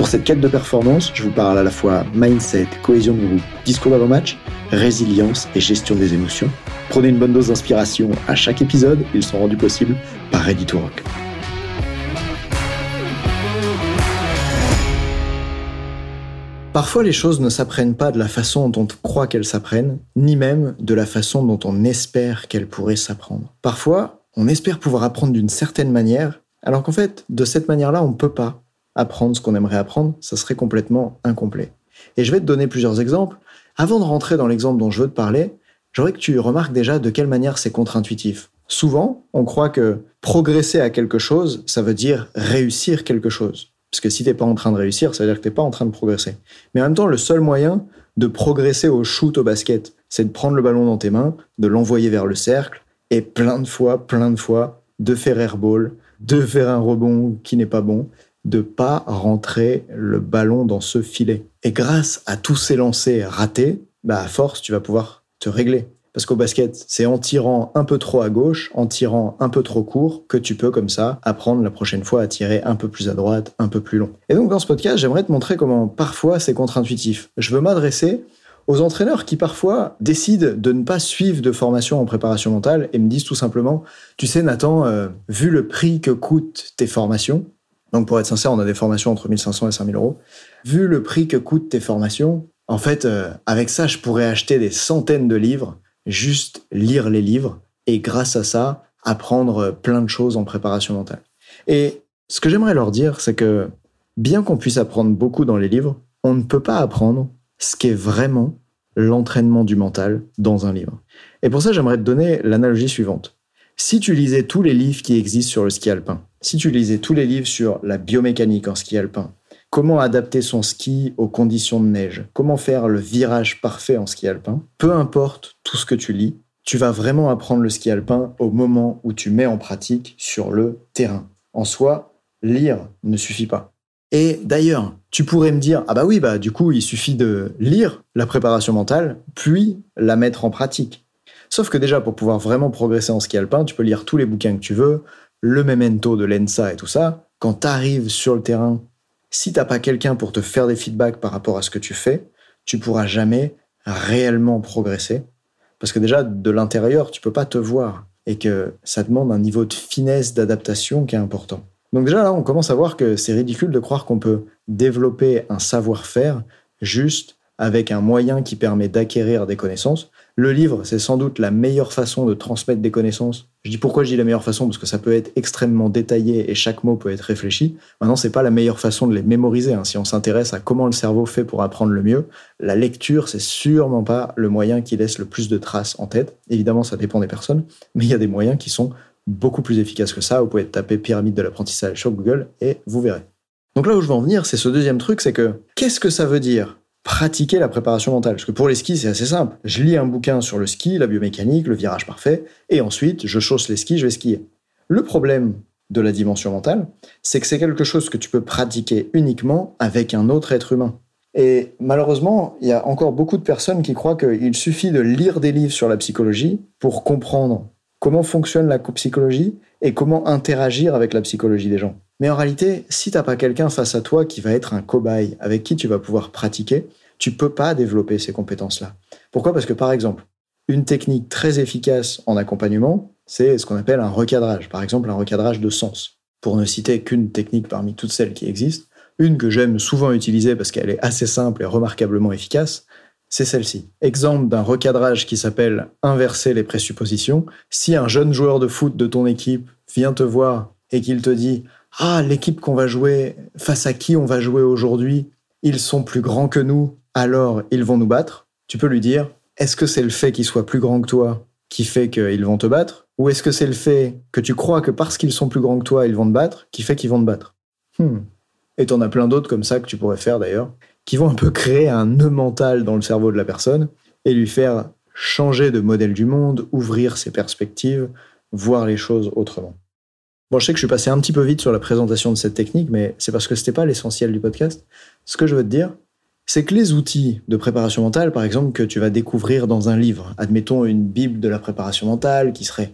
Pour cette quête de performance, je vous parle à la fois mindset, cohésion de groupe, discours d'avant-match, résilience et gestion des émotions. Prenez une bonne dose d'inspiration à chaque épisode, ils sont rendus possibles par Ready to Rock. Parfois, les choses ne s'apprennent pas de la façon dont on croit qu'elles s'apprennent, ni même de la façon dont on espère qu'elles pourraient s'apprendre. Parfois, on espère pouvoir apprendre d'une certaine manière, alors qu'en fait, de cette manière-là, on ne peut pas apprendre ce qu'on aimerait apprendre, ça serait complètement incomplet. Et je vais te donner plusieurs exemples. Avant de rentrer dans l'exemple dont je veux te parler, j'aurais que tu remarques déjà de quelle manière c'est contre-intuitif. Souvent, on croit que progresser à quelque chose, ça veut dire réussir quelque chose. Parce que si t'es pas en train de réussir, ça veut dire que t'es pas en train de progresser. Mais en même temps, le seul moyen de progresser au shoot au basket, c'est de prendre le ballon dans tes mains, de l'envoyer vers le cercle, et plein de fois, plein de fois, de faire airball, de faire un rebond qui n'est pas bon, de pas rentrer le ballon dans ce filet. Et grâce à tous ces lancers ratés, bah à force, tu vas pouvoir te régler. Parce qu'au basket, c'est en tirant un peu trop à gauche, en tirant un peu trop court, que tu peux comme ça apprendre la prochaine fois à tirer un peu plus à droite, un peu plus long. Et donc dans ce podcast, j'aimerais te montrer comment parfois c'est contre-intuitif. Je veux m'adresser aux entraîneurs qui parfois décident de ne pas suivre de formation en préparation mentale et me disent tout simplement, tu sais Nathan, euh, vu le prix que coûtent tes formations, donc pour être sincère, on a des formations entre 1500 et 5000 euros. Vu le prix que coûtent tes formations, en fait, euh, avec ça, je pourrais acheter des centaines de livres, juste lire les livres, et grâce à ça, apprendre plein de choses en préparation mentale. Et ce que j'aimerais leur dire, c'est que bien qu'on puisse apprendre beaucoup dans les livres, on ne peut pas apprendre ce qu'est vraiment l'entraînement du mental dans un livre. Et pour ça, j'aimerais te donner l'analogie suivante. Si tu lisais tous les livres qui existent sur le ski alpin, si tu lisais tous les livres sur la biomécanique en ski alpin, comment adapter son ski aux conditions de neige, comment faire le virage parfait en ski alpin, peu importe tout ce que tu lis, tu vas vraiment apprendre le ski alpin au moment où tu mets en pratique sur le terrain. En soi, lire ne suffit pas. Et d'ailleurs, tu pourrais me dire, ah bah oui, bah du coup, il suffit de lire la préparation mentale, puis la mettre en pratique. Sauf que déjà, pour pouvoir vraiment progresser en ski alpin, tu peux lire tous les bouquins que tu veux, le memento de l'ENSA et tout ça. Quand tu arrives sur le terrain, si t'as pas quelqu'un pour te faire des feedbacks par rapport à ce que tu fais, tu pourras jamais réellement progresser. Parce que déjà, de l'intérieur, tu peux pas te voir. Et que ça demande un niveau de finesse d'adaptation qui est important. Donc déjà là, on commence à voir que c'est ridicule de croire qu'on peut développer un savoir-faire juste avec un moyen qui permet d'acquérir des connaissances. Le livre, c'est sans doute la meilleure façon de transmettre des connaissances. Je dis pourquoi je dis la meilleure façon parce que ça peut être extrêmement détaillé et chaque mot peut être réfléchi. Maintenant, c'est pas la meilleure façon de les mémoriser. Hein. Si on s'intéresse à comment le cerveau fait pour apprendre le mieux, la lecture, c'est sûrement pas le moyen qui laisse le plus de traces en tête. Évidemment, ça dépend des personnes, mais il y a des moyens qui sont beaucoup plus efficaces que ça. Vous pouvez taper pyramide de l'apprentissage sur Google et vous verrez. Donc là où je veux en venir, c'est ce deuxième truc, c'est que qu'est-ce que ça veut dire pratiquer la préparation mentale. Parce que pour les skis, c'est assez simple. Je lis un bouquin sur le ski, la biomécanique, le virage parfait, et ensuite, je chausse les skis, je vais skier. Le problème de la dimension mentale, c'est que c'est quelque chose que tu peux pratiquer uniquement avec un autre être humain. Et malheureusement, il y a encore beaucoup de personnes qui croient qu'il suffit de lire des livres sur la psychologie pour comprendre comment fonctionne la psychologie et comment interagir avec la psychologie des gens. Mais en réalité, si t'as pas quelqu'un face à toi qui va être un cobaye, avec qui tu vas pouvoir pratiquer, tu peux pas développer ces compétences-là. Pourquoi? Parce que par exemple, une technique très efficace en accompagnement, c'est ce qu'on appelle un recadrage. Par exemple, un recadrage de sens. Pour ne citer qu'une technique parmi toutes celles qui existent, une que j'aime souvent utiliser parce qu'elle est assez simple et remarquablement efficace, c'est celle-ci. Exemple d'un recadrage qui s'appelle inverser les présuppositions. Si un jeune joueur de foot de ton équipe vient te voir et qu'il te dit ah, l'équipe qu'on va jouer, face à qui on va jouer aujourd'hui, ils sont plus grands que nous, alors ils vont nous battre. Tu peux lui dire, est-ce que c'est le fait qu'ils soient plus grands que toi qui fait qu'ils vont te battre? Ou est-ce que c'est le fait que tu crois que parce qu'ils sont plus grands que toi, ils vont te battre, qui fait qu'ils vont te battre? Hmm. Et t'en as plein d'autres comme ça que tu pourrais faire d'ailleurs, qui vont un peu créer un nœud mental dans le cerveau de la personne et lui faire changer de modèle du monde, ouvrir ses perspectives, voir les choses autrement. Bon, je sais que je suis passé un petit peu vite sur la présentation de cette technique, mais c'est parce que ce n'était pas l'essentiel du podcast. Ce que je veux te dire, c'est que les outils de préparation mentale, par exemple, que tu vas découvrir dans un livre, admettons une Bible de la préparation mentale qui serait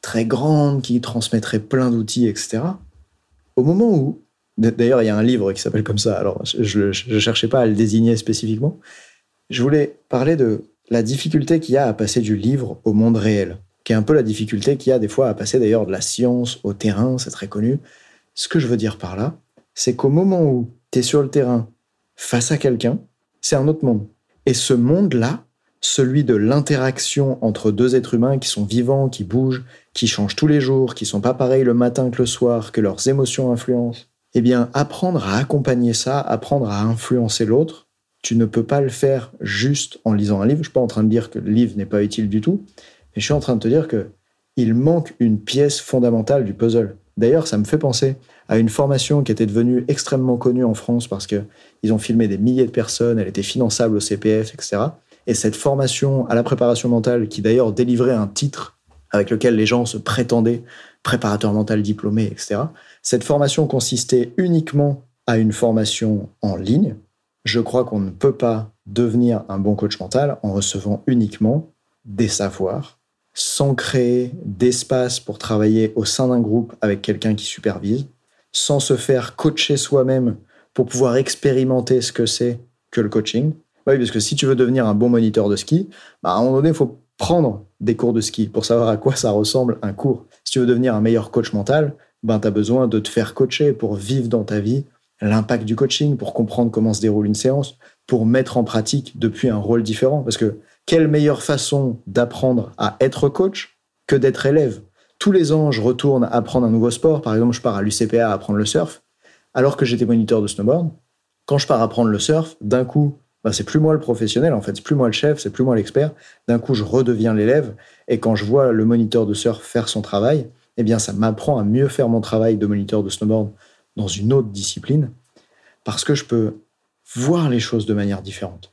très grande, qui transmettrait plein d'outils, etc. Au moment où, d'ailleurs, il y a un livre qui s'appelle comme ça, alors je ne cherchais pas à le désigner spécifiquement, je voulais parler de la difficulté qu'il y a à passer du livre au monde réel qui est un peu la difficulté qu'il y a des fois à passer d'ailleurs de la science au terrain, c'est très connu. Ce que je veux dire par là, c'est qu'au moment où tu es sur le terrain face à quelqu'un, c'est un autre monde. Et ce monde-là, celui de l'interaction entre deux êtres humains qui sont vivants, qui bougent, qui changent tous les jours, qui sont pas pareils le matin que le soir, que leurs émotions influencent, eh bien, apprendre à accompagner ça, apprendre à influencer l'autre, tu ne peux pas le faire juste en lisant un livre. Je suis pas en train de dire que le livre n'est pas utile du tout, et je suis en train de te dire que il manque une pièce fondamentale du puzzle. D'ailleurs, ça me fait penser à une formation qui était devenue extrêmement connue en France parce que ils ont filmé des milliers de personnes, elle était finançable au CPF, etc. Et cette formation à la préparation mentale, qui d'ailleurs délivrait un titre avec lequel les gens se prétendaient préparateur mental diplômé, etc. Cette formation consistait uniquement à une formation en ligne. Je crois qu'on ne peut pas devenir un bon coach mental en recevant uniquement des savoirs sans créer d'espace pour travailler au sein d'un groupe avec quelqu'un qui supervise, sans se faire coacher soi-même pour pouvoir expérimenter ce que c'est que le coaching. Oui, parce que si tu veux devenir un bon moniteur de ski, bah, à un moment donné, il faut prendre des cours de ski pour savoir à quoi ça ressemble un cours. Si tu veux devenir un meilleur coach mental, ben, tu as besoin de te faire coacher pour vivre dans ta vie l'impact du coaching, pour comprendre comment se déroule une séance, pour mettre en pratique depuis un rôle différent. Parce que quelle meilleure façon d'apprendre à être coach que d'être élève? Tous les ans, je retourne apprendre un nouveau sport. Par exemple, je pars à l'UCPA apprendre le surf, alors que j'étais moniteur de snowboard. Quand je pars apprendre le surf, d'un coup, bah, c'est plus moi le professionnel, en fait, c'est plus moi le chef, c'est plus moi l'expert. D'un coup, je redeviens l'élève. Et quand je vois le moniteur de surf faire son travail, eh bien, ça m'apprend à mieux faire mon travail de moniteur de snowboard dans une autre discipline, parce que je peux voir les choses de manière différente.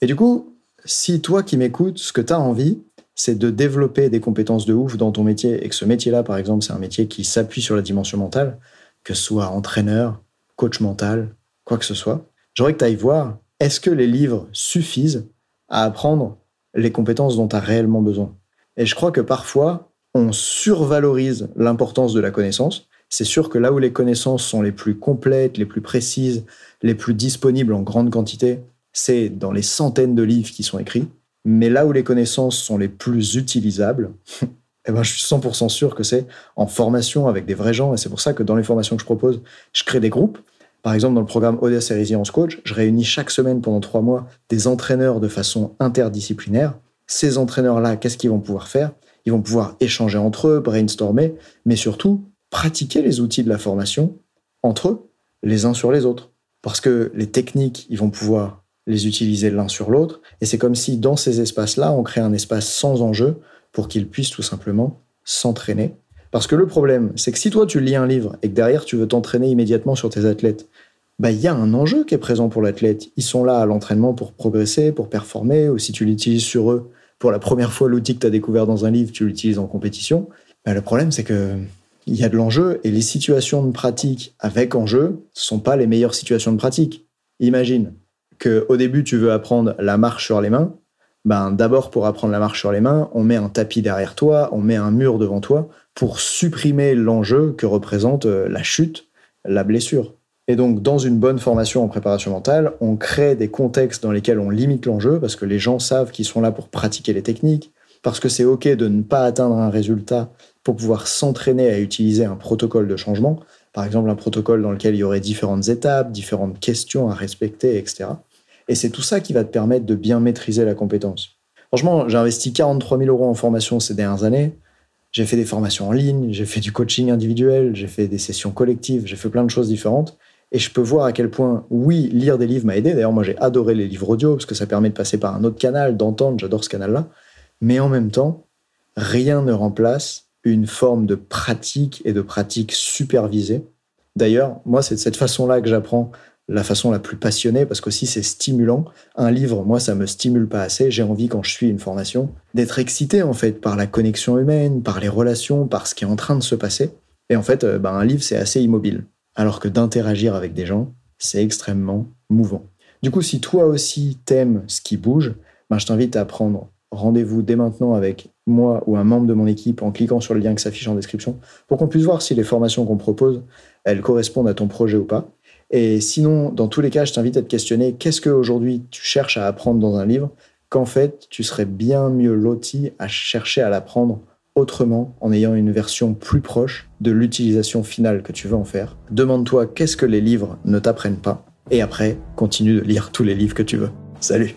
Et du coup, si toi qui m'écoutes, ce que tu as envie, c'est de développer des compétences de ouf dans ton métier et que ce métier-là, par exemple, c'est un métier qui s'appuie sur la dimension mentale, que ce soit entraîneur, coach mental, quoi que ce soit, j'aurais que tu ailles voir, est-ce que les livres suffisent à apprendre les compétences dont tu as réellement besoin? Et je crois que parfois, on survalorise l'importance de la connaissance. C'est sûr que là où les connaissances sont les plus complètes, les plus précises, les plus disponibles en grande quantité, c'est dans les centaines de livres qui sont écrits. Mais là où les connaissances sont les plus utilisables, eh ben, je suis 100% sûr que c'est en formation avec des vrais gens. Et c'est pour ça que dans les formations que je propose, je crée des groupes. Par exemple, dans le programme Audace et Résilience Coach, je réunis chaque semaine pendant trois mois des entraîneurs de façon interdisciplinaire. Ces entraîneurs-là, qu'est-ce qu'ils vont pouvoir faire? Ils vont pouvoir échanger entre eux, brainstormer, mais surtout pratiquer les outils de la formation entre eux, les uns sur les autres. Parce que les techniques, ils vont pouvoir les utiliser l'un sur l'autre. Et c'est comme si dans ces espaces-là, on crée un espace sans enjeu pour qu'ils puissent tout simplement s'entraîner. Parce que le problème, c'est que si toi tu lis un livre et que derrière tu veux t'entraîner immédiatement sur tes athlètes, bah il y a un enjeu qui est présent pour l'athlète. Ils sont là à l'entraînement pour progresser, pour performer, ou si tu l'utilises sur eux pour la première fois l'outil que tu as découvert dans un livre, tu l'utilises en compétition. Bah, le problème c'est que il y a de l'enjeu et les situations de pratique avec enjeu sont pas les meilleures situations de pratique. Imagine, au début tu veux apprendre la marche sur les mains, ben d'abord pour apprendre la marche sur les mains, on met un tapis derrière toi, on met un mur devant toi pour supprimer l'enjeu que représente euh, la chute, la blessure. Et donc dans une bonne formation en préparation mentale, on crée des contextes dans lesquels on limite l'enjeu parce que les gens savent qu'ils sont là pour pratiquer les techniques, parce que c'est OK de ne pas atteindre un résultat pour pouvoir s'entraîner à utiliser un protocole de changement, par exemple un protocole dans lequel il y aurait différentes étapes, différentes questions à respecter, etc. Et c'est tout ça qui va te permettre de bien maîtriser la compétence. Franchement, j'ai investi 43 000 euros en formation ces dernières années. J'ai fait des formations en ligne, j'ai fait du coaching individuel, j'ai fait des sessions collectives, j'ai fait plein de choses différentes. Et je peux voir à quel point, oui, lire des livres m'a aidé. D'ailleurs, moi, j'ai adoré les livres audio parce que ça permet de passer par un autre canal, d'entendre. J'adore ce canal-là. Mais en même temps, rien ne remplace une forme de pratique et de pratique supervisée. D'ailleurs, moi, c'est de cette façon-là que j'apprends la façon la plus passionnée parce qu'aussi c'est stimulant. Un livre, moi, ça me stimule pas assez. J'ai envie, quand je suis une formation, d'être excité en fait par la connexion humaine, par les relations, par ce qui est en train de se passer. Et en fait, ben, un livre, c'est assez immobile. Alors que d'interagir avec des gens, c'est extrêmement mouvant. Du coup, si toi aussi t'aimes ce qui bouge, ben, je t'invite à prendre rendez-vous dès maintenant avec moi ou un membre de mon équipe en cliquant sur le lien qui s'affiche en description pour qu'on puisse voir si les formations qu'on propose, elles correspondent à ton projet ou pas. Et sinon, dans tous les cas, je t'invite à te questionner qu'est-ce qu'aujourd'hui tu cherches à apprendre dans un livre qu'en fait, tu serais bien mieux loti à chercher à l'apprendre autrement en ayant une version plus proche de l'utilisation finale que tu veux en faire. Demande-toi qu'est-ce que les livres ne t'apprennent pas? Et après, continue de lire tous les livres que tu veux. Salut